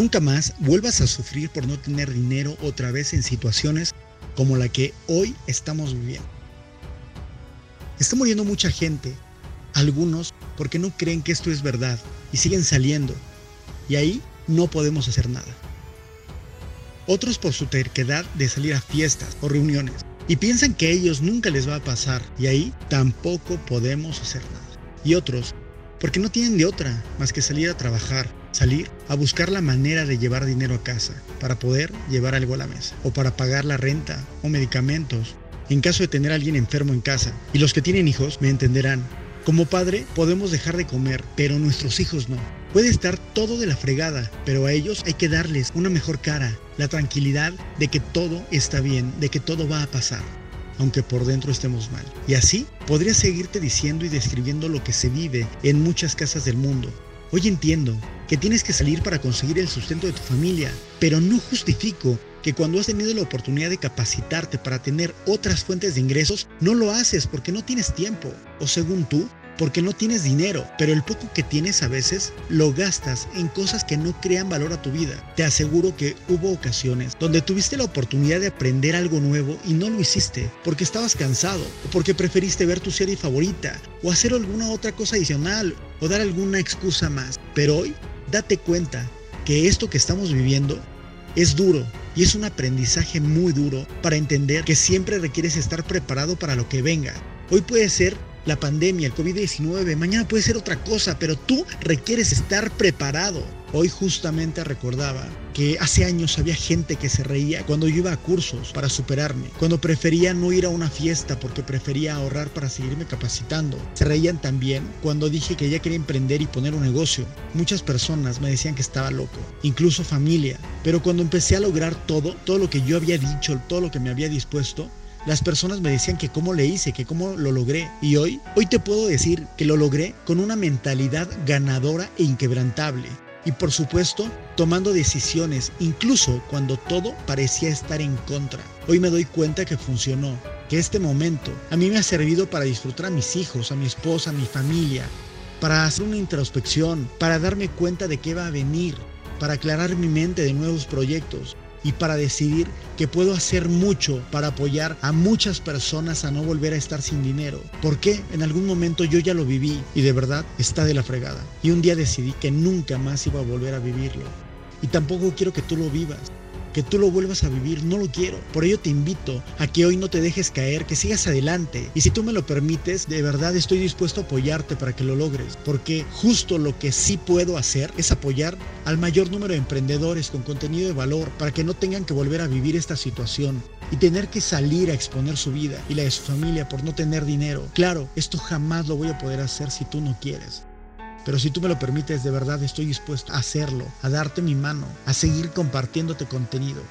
Nunca más vuelvas a sufrir por no tener dinero otra vez en situaciones como la que hoy estamos viviendo. Está muriendo mucha gente, algunos porque no creen que esto es verdad y siguen saliendo, y ahí no podemos hacer nada. Otros por su terquedad de salir a fiestas o reuniones y piensan que a ellos nunca les va a pasar y ahí tampoco podemos hacer nada. Y otros porque no tienen de otra más que salir a trabajar, salir a buscar la manera de llevar dinero a casa para poder llevar algo a la mesa o para pagar la renta o medicamentos en caso de tener a alguien enfermo en casa. Y los que tienen hijos me entenderán. Como padre podemos dejar de comer, pero nuestros hijos no. Puede estar todo de la fregada, pero a ellos hay que darles una mejor cara, la tranquilidad de que todo está bien, de que todo va a pasar aunque por dentro estemos mal. Y así podría seguirte diciendo y describiendo lo que se vive en muchas casas del mundo. Hoy entiendo que tienes que salir para conseguir el sustento de tu familia, pero no justifico que cuando has tenido la oportunidad de capacitarte para tener otras fuentes de ingresos, no lo haces porque no tienes tiempo, o según tú, porque no tienes dinero, pero el poco que tienes a veces lo gastas en cosas que no crean valor a tu vida. Te aseguro que hubo ocasiones donde tuviste la oportunidad de aprender algo nuevo y no lo hiciste porque estabas cansado o porque preferiste ver tu serie favorita o hacer alguna otra cosa adicional o dar alguna excusa más. Pero hoy date cuenta que esto que estamos viviendo es duro y es un aprendizaje muy duro para entender que siempre requieres estar preparado para lo que venga. Hoy puede ser la pandemia, el COVID-19, mañana puede ser otra cosa, pero tú requieres estar preparado. Hoy justamente recordaba que hace años había gente que se reía cuando yo iba a cursos para superarme, cuando prefería no ir a una fiesta porque prefería ahorrar para seguirme capacitando. Se reían también cuando dije que ya quería emprender y poner un negocio. Muchas personas me decían que estaba loco, incluso familia. Pero cuando empecé a lograr todo, todo lo que yo había dicho, todo lo que me había dispuesto, las personas me decían que cómo le hice, que cómo lo logré. Y hoy, hoy te puedo decir que lo logré con una mentalidad ganadora e inquebrantable. Y por supuesto, tomando decisiones, incluso cuando todo parecía estar en contra. Hoy me doy cuenta que funcionó, que este momento a mí me ha servido para disfrutar a mis hijos, a mi esposa, a mi familia, para hacer una introspección, para darme cuenta de qué va a venir, para aclarar mi mente de nuevos proyectos, y para decidir que puedo hacer mucho para apoyar a muchas personas a no volver a estar sin dinero. Porque en algún momento yo ya lo viví y de verdad está de la fregada. Y un día decidí que nunca más iba a volver a vivirlo. Y tampoco quiero que tú lo vivas que tú lo vuelvas a vivir, no lo quiero. Por ello te invito a que hoy no te dejes caer, que sigas adelante. Y si tú me lo permites, de verdad estoy dispuesto a apoyarte para que lo logres. Porque justo lo que sí puedo hacer es apoyar al mayor número de emprendedores con contenido de valor para que no tengan que volver a vivir esta situación y tener que salir a exponer su vida y la de su familia por no tener dinero. Claro, esto jamás lo voy a poder hacer si tú no quieres. Pero si tú me lo permites, de verdad estoy dispuesto a hacerlo, a darte mi mano, a seguir compartiéndote contenido.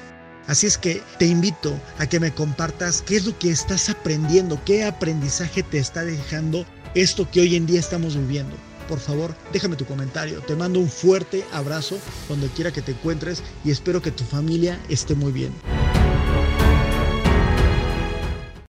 Así es que te invito a que me compartas qué es lo que estás aprendiendo, qué aprendizaje te está dejando esto que hoy en día estamos viviendo. Por favor, déjame tu comentario. Te mando un fuerte abrazo donde quiera que te encuentres y espero que tu familia esté muy bien.